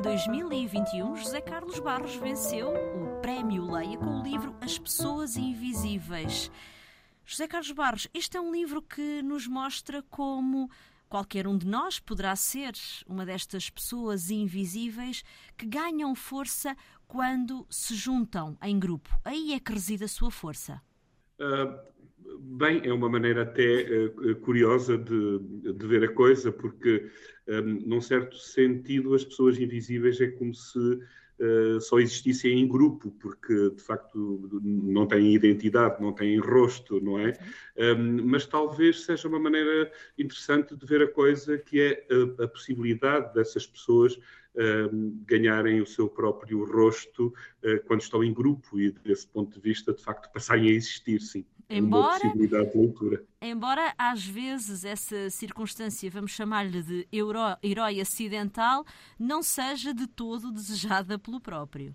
Em 2021, José Carlos Barros venceu o Prémio Leia com o livro As Pessoas Invisíveis. José Carlos Barros, este é um livro que nos mostra como qualquer um de nós poderá ser uma destas pessoas invisíveis que ganham força quando se juntam em grupo. Aí é que reside a sua força. Uh, Bem, é uma maneira até uh, curiosa de, de, ver a coisa, porque, um, num certo sentido, as pessoas invisíveis é como se uh, só existissem em grupo, porque, de facto, não têm identidade, não têm rosto, não é? Um, mas talvez seja uma maneira interessante de ver a coisa, que é a, a possibilidade dessas pessoas ganharem o seu próprio rosto uh, quando estão em grupo e, desse ponto de vista, de facto, passarem a existir, sim. Embora, de leitura. Embora às vezes essa circunstância, vamos chamar-lhe de herói acidental, não seja de todo desejada pelo próprio.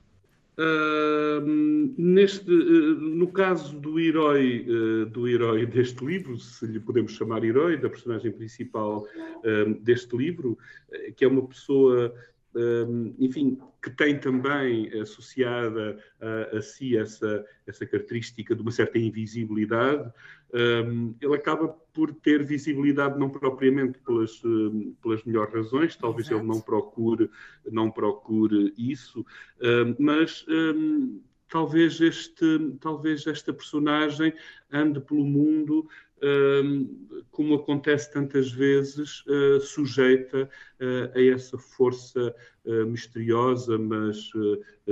Uh, neste, uh, no caso do herói, uh, do herói deste livro, se lhe podemos chamar herói, da personagem principal deste livro, que é uma pessoa enfim, que tem também associada a, a, si essa, essa característica de uma certa invisibilidade, ele acaba por ter visibilidade não propriamente pelas, pelas melhores razões, talvez Exato. ele não procure, não procure isso, mas talvez, este, talvez esta personagem ande pelo mundo como acontece tantas vezes, uh, sujeita uh, a essa força uh, misteriosa, mas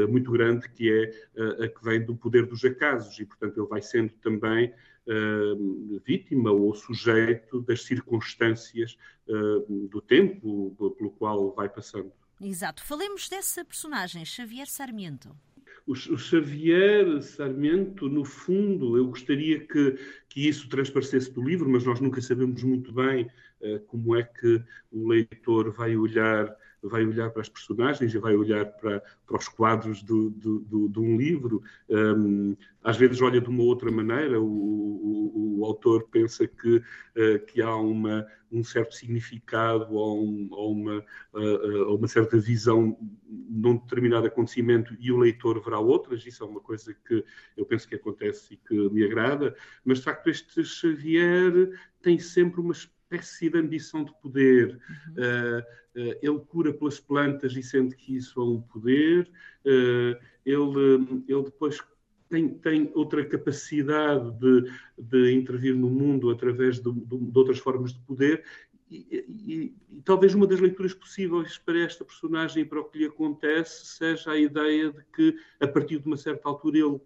muito grande, que é a que vem do poder dos acasos, e portanto ele vai sendo também vítima ou sujeito das circunstâncias do tempo pelo qual vai passando. Exato. Falemos dessa personagem, Xavier Sarmiento o, Xavier Sarmento, no fundo, eu gostaria que, que isso transparecesse do livro, mas nós nunca sabemos muito bem uh, como é que o leitor vai olhar vai olhar para as personagens e vai olhar para, para os quadros do, do, do, de um livro. Um, às vezes olha de uma outra maneira, o, o, o autor pensa que, uh, que há uma, um certo significado ou, um, ou uma, uh, uma certa visão num determinado acontecimento e o leitor verá outras. Isso é uma coisa que eu penso que acontece e que me agrada. Mas, de facto, este Xavier tem sempre uma espécie de ambição de poder. Uhum. Uh, uh, ele cura pelas plantas e sente que isso é um poder. Uh, ele, ele depois tem, tem outra capacidade de, de intervir no mundo através de, de, de outras formas de poder. E, e, e, talvez uma das leituras possíveis para esta personagem e para o que lhe acontece seja a ideia de que, a partir de uma certa altura, ele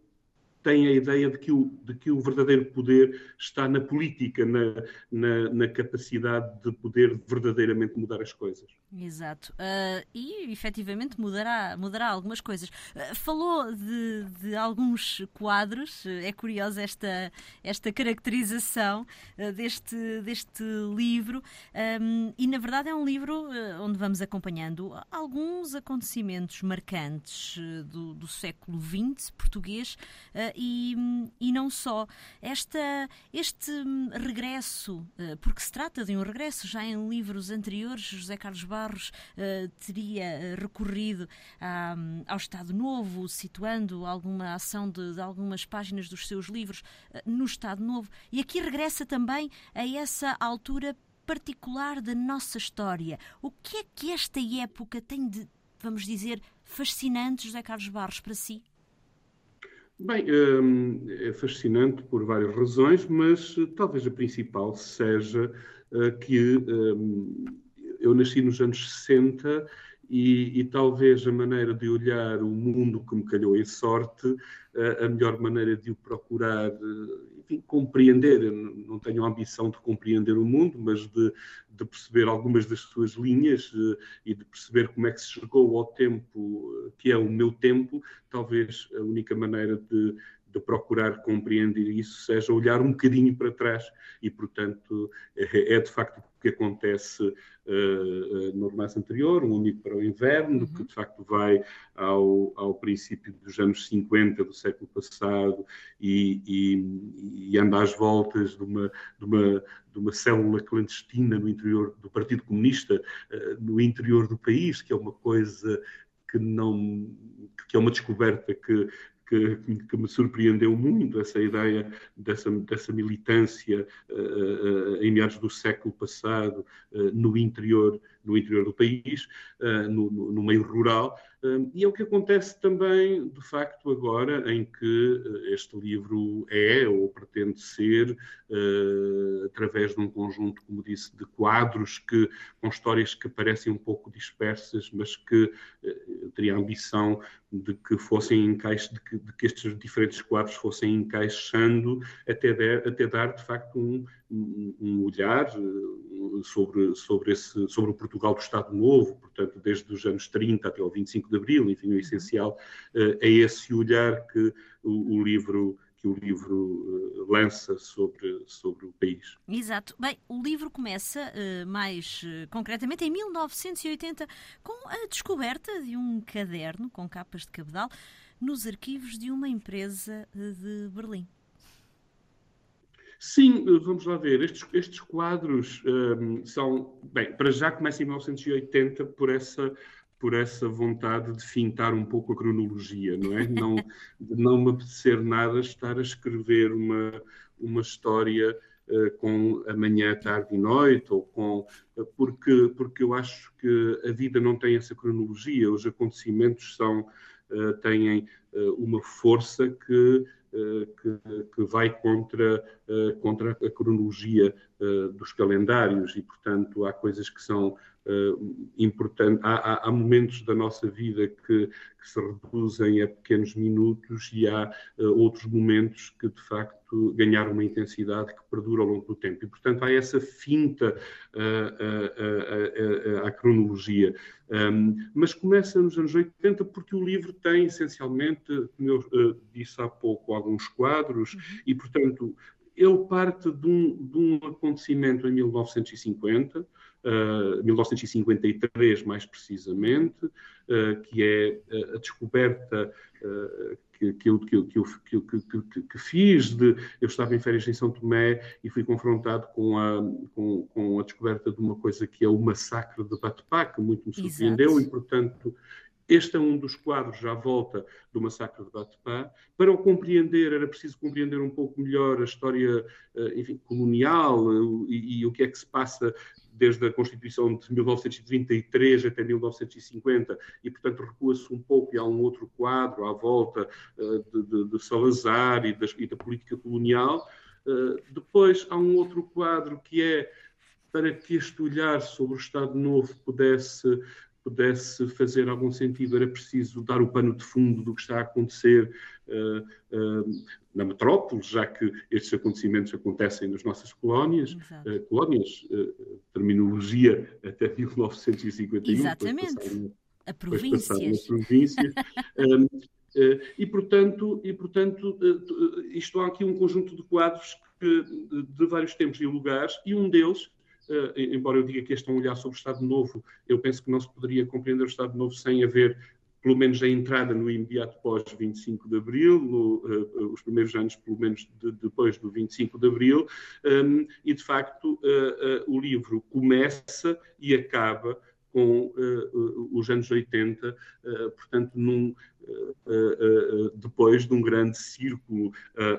tem a ideia de que o, de que o verdadeiro poder está na política, na, na, na capacidade de poder verdadeiramente mudar as coisas. Exato. Uh, e efetivamente mudará, mudará algumas coisas. Uh, falou de, de, alguns quadros, é curiosa esta, esta caracterização uh, deste, deste livro, um, e na verdade é um livro onde vamos acompanhando alguns acontecimentos marcantes do, do século XX português e, e não só. Esta, este regresso, eh, porque se trata de um regresso, já em livros anteriores, José Carlos Barros uh, teria eh, recorrido a, ao Estado Novo, situando alguma ação de, de algumas páginas dos seus livros no Estado Novo, e aqui regressa também a essa altura particular da nossa história. O que é que esta época tem de, vamos dizer, fascinante, José Carlos Barros, para si? Bem, hum, é fascinante por várias razões, mas eh, talvez a principal seja eh, que hum, eu nasci nos anos 60 e, e, talvez a maneira de olhar o mundo que me calhou em sorte, eh, a melhor maneira de o procurar enfim, compreender, não tenho a ambição de compreender o mundo, mas de, de perceber algumas das suas linhas uh, e de perceber como é que se chegou ao tempo uh, que é o meu tempo, talvez a única maneira de, de procurar compreender isso seja olhar um bocadinho para trás e, portanto, é, é de facto que acontece uh, no romance anterior, Um Único para o Inverno, uhum. que de facto vai ao, ao princípio dos anos 50 do século passado e, e, e anda às voltas de uma, de, uma, de uma célula clandestina no interior do Partido Comunista, uh, no interior do país, que é uma coisa que não que é uma descoberta que que, que, me surpreendeu muito, essa ideia dessa, dessa militância uh, uh, em meados do século passado uh, no interior no interior do país, no, no, meio rural, e é o que acontece também, de facto, agora em que este livro é ou pretende ser, através de um conjunto, como disse, de quadros que, com histórias que parecem um pouco dispersas, mas que teria a ambição de que fossem encaixe, de que, de que estes diferentes quadros fossem encaixando até, der, até dar de facto um, um olhar eh, sobre, sobre, esse, sobre o Portugal do Estado Novo, portanto, desde os anos 30 até o 25 de Abril, enfim, o essencial eh, é esse olhar que o, o livro que o livro uh, lança sobre, sobre o país. Exato. Bem, o livro começa uh, mais uh, concretamente em 1980 com a descoberta de um caderno com capas de cabedal nos arquivos de uma empresa de Berlim. Sim, vamos lá ver. Estes, estes quadros um, são. Bem, para já começa em 1980 por essa por essa vontade de fintar um pouco a cronologia, não é? Não, não me apetecer nada estar a escrever uma, uma história uh, com amanhã, tarde e noite, ou com. Uh, porque, porque eu acho que a vida não tem essa cronologia, os acontecimentos são, têm uma força que. Que, que, vai contra, contra a cronologia dos calendários e, portanto, há coisas que são uh, importante. Há, há, há, momentos da nossa vida que, que, se reduzem a pequenos minutos e há uh, outros momentos que, de facto, ganharam uma intensidade que perdura ao longo do tempo. E, portanto, há essa finta uh, à cronologia. Um, mas começa nos anos 80 porque o livro tem, essencialmente, como eu disse há pouco, alguns quadros uhum. e, portanto, ele parte de um, de um acontecimento em 1950, 1953 mais precisamente, uh, que é eh, a descoberta uh, que, que, eu, que, eu, que, que, que, fiz de eu estava em férias em São Tomé e fui confrontado com a, com, com a descoberta de uma coisa que é o massacre de Batpá, que muito me surpreendeu Exato. e, portanto, este é um dos quadros à volta do massacre de Batpá. Para o compreender, era preciso compreender um pouco melhor a história enfim, colonial e, e, o que é que se passa desde a Constituição de 1933 até 1950, e, portanto, recua-se um pouco e há um outro quadro à volta uh, de, de, de, Salazar e, das, e, da política colonial. Depois há um outro quadro que é para que este olhar sobre o Estado Novo pudesse pudesse fazer algum sentido, era preciso dar o pano de fundo do que está a acontecer uh, uh, na metrópole, já que estes acontecimentos acontecem nas nossas colónias, uh, colónias, terminologia até 1951. Exatamente. a províncias. províncias. um, e, portanto, e, portanto isto há aqui um conjunto de quadros que, de vários tempos e lugares, e um deles embora eu diga que este é um olhar sobre o Estado Novo, eu penso que não se poderia compreender o Estado Novo sem haver, pelo menos, a entrada no imediato pós-25 de Abril, no, uh, os primeiros anos, pelo menos, de, depois do 25 de Abril, um, e, de facto, uh, o livro começa e acaba com os anos 80, portanto, num, depois de um grande círculo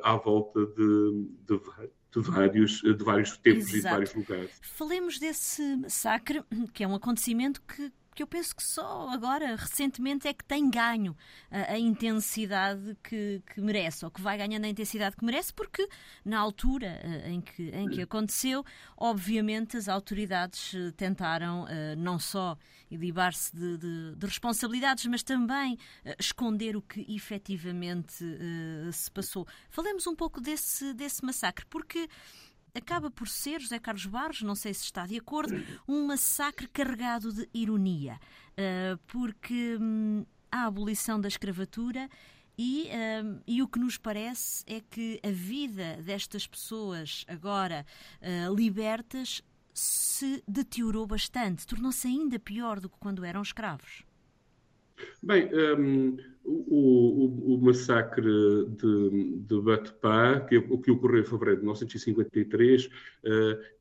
à volta de, de de vários, de vários tempos Exato. e de vários lugares. Falemos desse massacre, que é um acontecimento que que eu penso que só agora, recentemente, é que tem ganho a, a intensidade que, que, merece, ou que vai ganhando a intensidade que merece, porque na altura uh, em, que, em que aconteceu, obviamente as autoridades uh, tentaram uh, não só ilibar-se de, de, de, responsabilidades, mas também esconder o que efetivamente se passou. Falemos um pouco desse, desse massacre, porque acaba por ser, José Carlos Barros, não sei se está de acordo, um massacre carregado de ironia, uh, porque hum, a abolição da escravatura e, um, e, o que nos parece é que a vida destas pessoas agora uh, libertas se deteriorou bastante, tornou-se ainda pior do que quando eram escravos. Bem, um, o, o, o, massacre de, de Batpá, que, o que ocorreu em fevereiro de 1953, uh,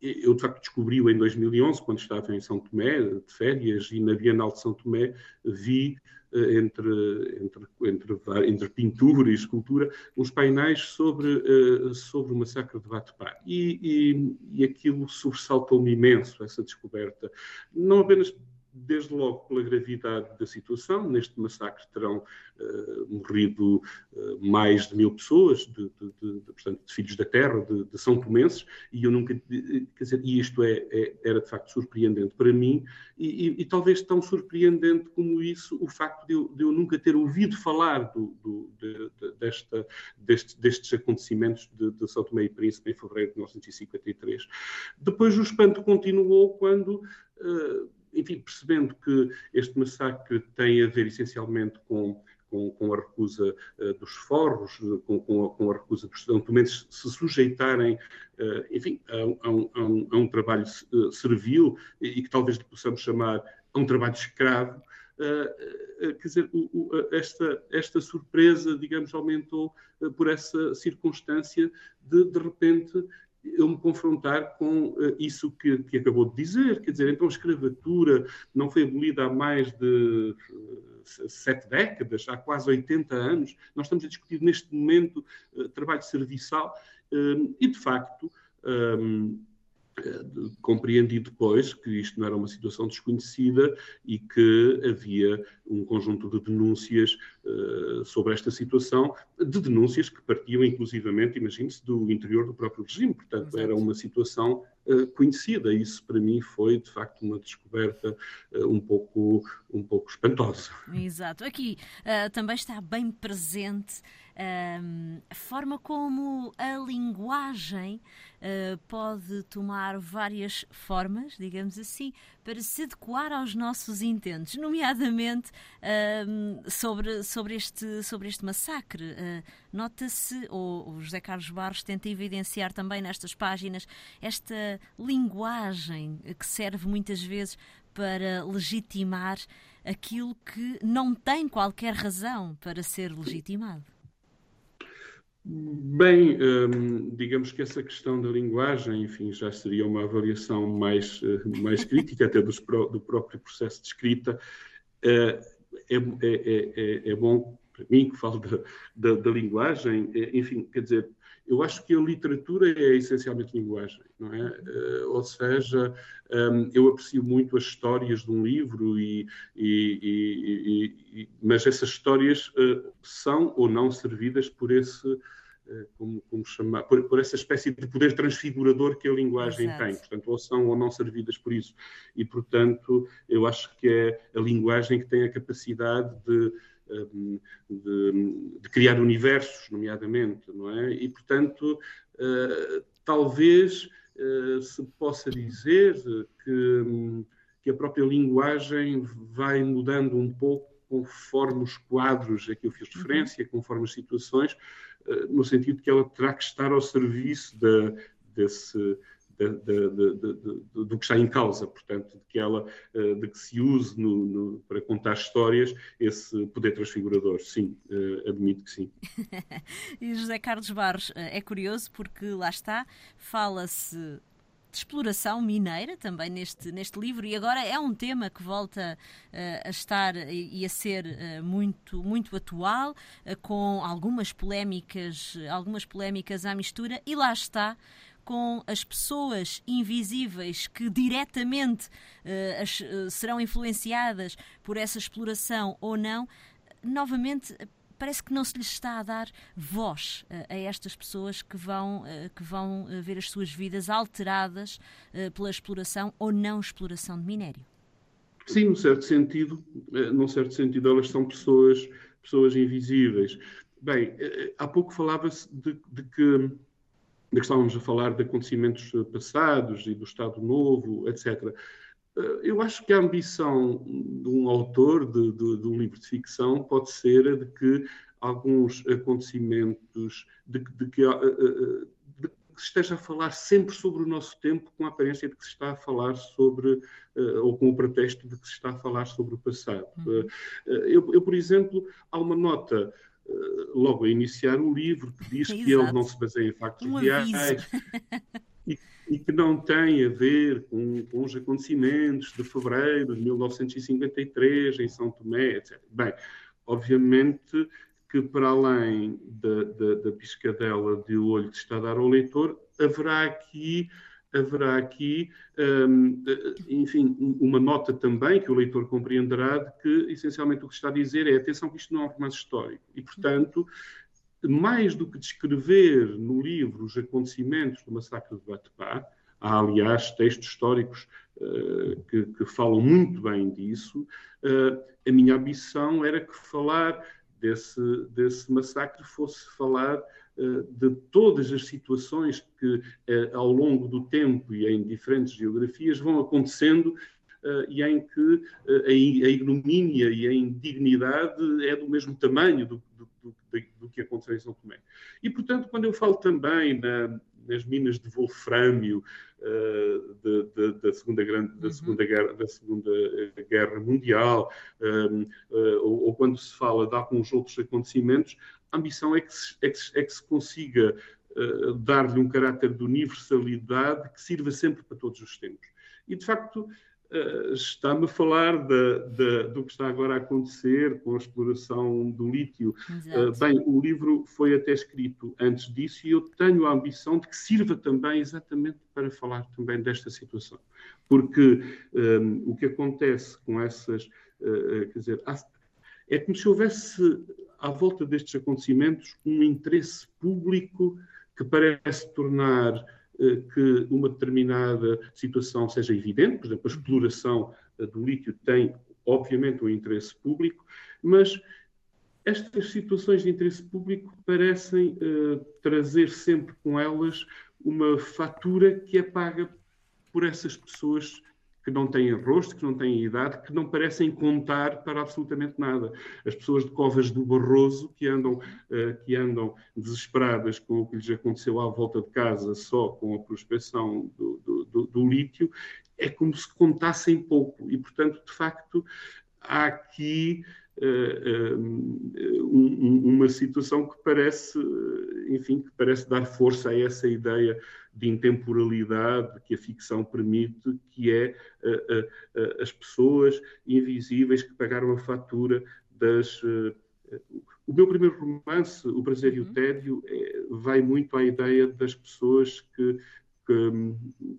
eu de facto descobri-o em 2011, quando estava em São Tomé, de férias, e na Bienal de São Tomé vi uh, entre, entre, entre, entre, pintura e escultura, uns painéis sobre, uh, sobre o massacre de Batpá. E, e, e aquilo sobressaltou-me imenso, essa descoberta. Não apenas desde logo pela gravidade da situação. Neste massacre terão uh, morrido uh, mais de mil pessoas, de, de, de, portanto, de filhos da terra, de, São Tomenses, e eu nunca, quer dizer, e isto é, é, era de facto surpreendente para mim, e, e, e, talvez tão surpreendente como isso o facto de eu, eu nunca ter ouvido falar do, do, desta, deste, destes acontecimentos de, São Tomé e Príncipe em fevereiro de 1953. Depois o espanto continuou quando uh, enfim, percebendo que este massacre tem a ver essencialmente com com, com, a recusa uh, dos forros, com, com, a, com, a, recusa dos documentos se sujeitarem, uh, enfim, a, a, um, um, a, um, trabalho uh, servil e, que talvez possamos chamar a um trabalho escravo. quer dizer, o, o, esta, esta surpresa, digamos, aumentou por essa circunstância de, de repente, eu me confrontar com uh, isso que, que, acabou de dizer. Quer dizer, então a escravatura não foi abolida há mais de uh, sete décadas, há quase 80 anos. Nós estamos a discutir neste momento uh, trabalho serviçal e, de facto, compreendi depois que isto não era uma situação desconhecida e que havia um conjunto de denúncias uh, sobre esta situação, de denúncias que partiam inclusivamente, imagine-se, do interior do próprio regime. Portanto, Exato. era uma situação uh, conhecida. Isso, para mim, foi, de facto, uma descoberta uh, um, pouco, um pouco espantosa. Exato. Aqui também está bem presente a forma como a linguagem uh, pode tomar várias formas, digamos assim, para se adequar aos nossos intentos, nomeadamente uh, sobre, sobre, este, sobre este massacre. Uh, Nota-se, ou o José Carlos Barros tenta evidenciar também nestas páginas, esta linguagem que serve muitas vezes para legitimar aquilo que não tem qualquer razão para ser legitimado. Bem, hum, digamos que essa questão da linguagem, enfim, já seria uma avaliação mais, eh, mais crítica até dos, do próprio processo de escrita. Eh, é, é, é, é bom para mim que falo da, da, da linguagem, enfim, quer dizer, eu acho que a literatura é essencialmente linguagem, não é? Uh, ou seja, um, eu aprecio muito as histórias de um livro, e, e, e, e mas essas histórias uh, são ou não servidas por esse eh, como, como chamar, por, por, essa espécie de poder transfigurador que a linguagem Exato. tem. Portanto, ou são ou não servidas por isso. E, portanto, eu acho que é a linguagem que tem a capacidade de, ehm, de, de criar universos, nomeadamente, não é? E, portanto, uh, talvez uh, se possa dizer que, que a própria linguagem vai mudando um pouco conforme os quadros a que eu fiz uhum. referência, conforme as situações, eh, no sentido que ela terá que estar ao serviço da, desse, do que está em causa, portanto, de que ela, eh, de que se use no, no, para contar histórias esse poder transfigurador. Sim, eh, admito que sim. e José Carlos Barros é curioso porque lá está, fala-se de exploração mineira também neste, neste livro e agora é um tema que volta uh, a estar e a ser uh, muito, muito atual, uh, com algumas polémicas, algumas polémicas à mistura e lá está com as pessoas invisíveis que diretamente as, serão influenciadas por essa exploração ou não, novamente parece que não se lhes está a dar voz uh, a estas pessoas que vão, uh, que vão uh, ver as suas vidas alteradas pela exploração ou não exploração de minério. Sim, num certo sentido, num certo sentido elas são pessoas, pessoas invisíveis. Bem, há pouco falava-se de, de, que, que estávamos a falar de acontecimentos passados e do Estado Novo, etc. Eu acho que a ambição de um autor de, de, de, um livro de ficção pode ser a de que alguns acontecimentos, de, de que, eh, eh, que se esteja a falar sempre sobre o nosso tempo, com a aparência de que se está a falar sobre, ou com o pretexto de que se está a falar sobre o passado. Uhum. Uh, eu, eu, por exemplo, há uma nota logo a iniciar o livro que diz que ele não se baseia em factos um reais e, e, que não tem a ver com, com, os acontecimentos de fevereiro de 1953 em São Tomé, etc. Bem, obviamente que para além da, da, da piscadela de olho que está a dar ao leitor, haverá aqui haverá aqui, um, enfim, uma nota também que o leitor compreenderá de que, essencialmente, o que está a dizer é atenção que isto não é um romance histórico. E, portanto, mais do que descrever no livro os acontecimentos do massacre de Batepá, há, aliás, textos históricos uh, que, que, falam muito bem disso, uh, a minha ambição era que falar desse, desse massacre fosse falar de todas as situações que, uh, ao longo do tempo e em diferentes geografias, vão acontecendo uh, e em que a, ignomínia e a indignidade é do mesmo tamanho do, do, do, do, que aconteceu em São Tomé. E, portanto, quando eu falo também na, nas minas de wolframio uh, de, de, da segunda grande da uhum. segunda guerra da segunda guerra mundial um, uh, eh, ou, ou, quando se fala de alguns outros acontecimentos a ambição é que se, é que, é que se consiga uh, dar-lhe um caráter de universalidade que sirva sempre para todos os tempos e de facto Uh, está-me a falar de, de, do que está agora a acontecer com a exploração do lítio. Uh, bem, o livro foi até escrito antes disso e eu tenho a ambição de que sirva também exatamente para falar também desta situação. Porque um, o que acontece com essas. Quer dizer, é como se houvesse à volta destes acontecimentos um interesse público que parece tornar eh, que uma determinada situação seja evidente, por exemplo, a exploração eh, do lítio tem, obviamente, um interesse público, mas estas situações de interesse público parecem uh, trazer sempre com elas uma fatura que é paga por essas pessoas que não têm rosto, que não têm idade, que não parecem contar para absolutamente nada. As pessoas de Covas do Barroso, que andam, uh, que andam desesperadas com o que lhes aconteceu à volta de casa só com a prospecção do, do, do, do lítio, é como se contassem pouco. E, portanto, de facto, há aqui uma situação que parece, enfim, que parece dar força a essa ideia de intemporalidade que a ficção permite, que é uh, as pessoas invisíveis que pagaram a fatura das. o meu primeiro romance, O Prazer e o uhum. Tédio, vai muito à ideia das pessoas que, que,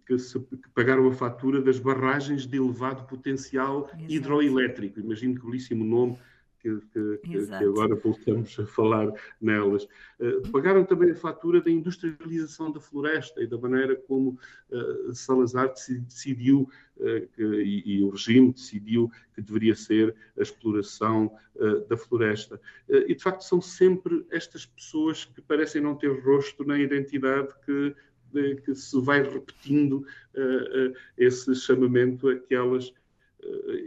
que, se, que, pagaram a fatura das barragens de elevado potencial Exato. hidroelétrico. Imagino que belíssimo nome que, que, agora voltamos a falar nelas. Uh, pagaram também a fatura da industrialização da floresta e da maneira como uh, Salazar decidiu uh, e, e, o regime decidiu que deveria ser a exploração da floresta. e de facto são sempre estas pessoas que parecem não ter rosto nem identidade que que se vai repetindo uh, uh, esse chamamento a que elas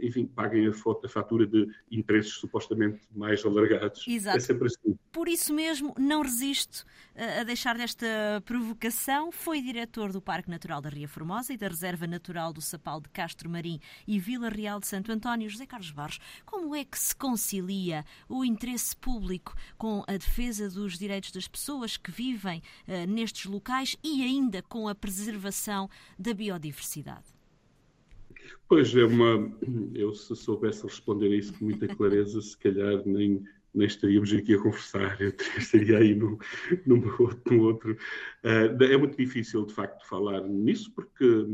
enfim, paguem a fatura de interesses supostamente mais alargados. Exato. É sempre assim. Por isso mesmo, não resisto eh, a deixar desta provocação. Foi diretor do Parque Natural da Ria Formosa e da Reserva Natural do Sapal de Castro Marim e Vila Real de Santo António. José Carlos Barros, como é que se concilia o interesse público com a defesa dos direitos das pessoas que vivem uh, nestes locais e ainda com a preservação da biodiversidade? Pois é uma. Eu, se soubesse responder a isso com muita clareza, se calhar nem, nem estaríamos aqui a conversar, eu estaria aí num, num outro. Outro. Uh, é muito difícil, de facto, falar nisso, porque,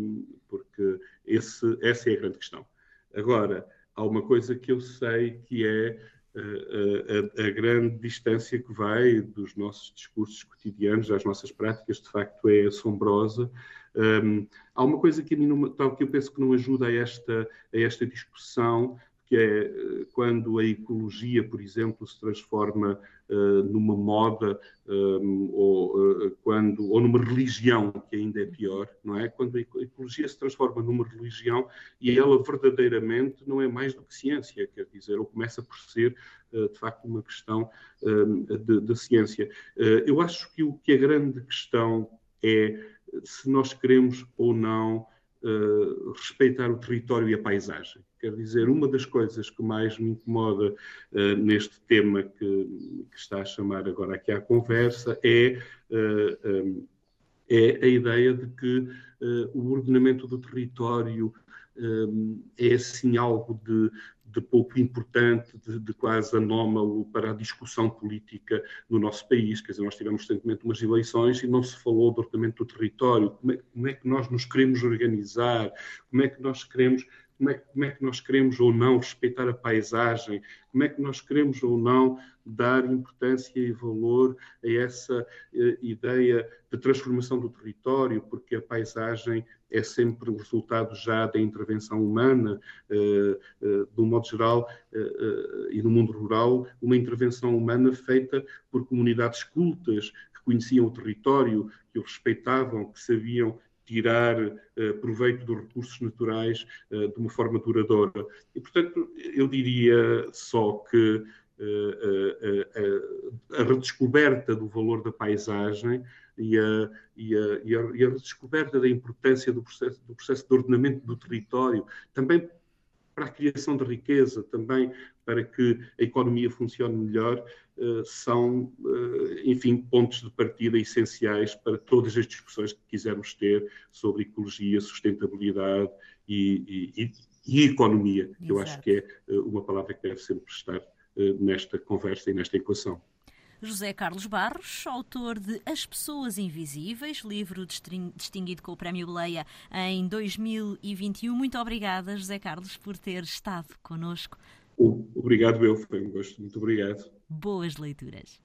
porque esse, essa é a grande questão. Agora, há uma coisa que eu sei que é a, a, a, grande distância que vai dos nossos discursos cotidianos às nossas práticas, de facto, é assombrosa. Um, há uma coisa que, a mim não, que eu penso que não ajuda a esta, a esta discussão, que é eh, quando a ecologia, por exemplo, se transforma uh, numa moda um, ou, uh, quando, ou numa religião, que ainda é pior, não é? Quando a ecologia se transforma numa religião e ela verdadeiramente não é mais do que ciência, quer dizer, ou começa por ser, uh, de facto, uma questão de, de, ciência. eu acho que o que a grande questão é se nós queremos ou não uh, respeitar o território e a paisagem. Quer dizer, uma das coisas que mais me incomoda uh, neste tema que, que, está a chamar agora aqui à conversa é, uh, um, é a ideia de que o ordenamento do território é assim algo de, de pouco importante, de, de, quase anómalo para a discussão política no nosso país. Quer dizer, nós tivemos recentemente umas eleições e não se falou do ordenamento do território, como é, como é que nós nos queremos organizar, como é que nós queremos como é, como é, que nós queremos ou não respeitar a paisagem, como é que nós queremos ou não dar importância e valor a essa eh, ideia de transformação do território, porque a paisagem é sempre o resultado já da intervenção humana, eh, eh, de um modo geral, eh, eh, e no mundo rural, uma intervenção humana feita por comunidades cultas que conheciam o território, que o respeitavam, que sabiam tirar uh, proveito dos recursos naturais uh, de uma forma duradoura. E, portanto, eu diria só que uh, a redescoberta do valor da paisagem e a, e a, e a, e a redescoberta da importância do processo, do processo de ordenamento do território, também para a criação de riqueza, também para que a economia funcione melhor, eh, são, eh, enfim, pontos de partida essenciais para todas as discussões que quisermos ter sobre ecologia, sustentabilidade e, e, e economia, que Exato. eu acho que é eh, uma palavra que deve sempre estar nesta conversa e nesta equação. José Carlos Barros, autor de As Pessoas Invisíveis, livro distinguido com o Prémio Leia em 2021. Muito obrigada, José Carlos, por ter estado connosco. Obrigado, eu. Foi um gosto. Muito obrigado. Boas leituras.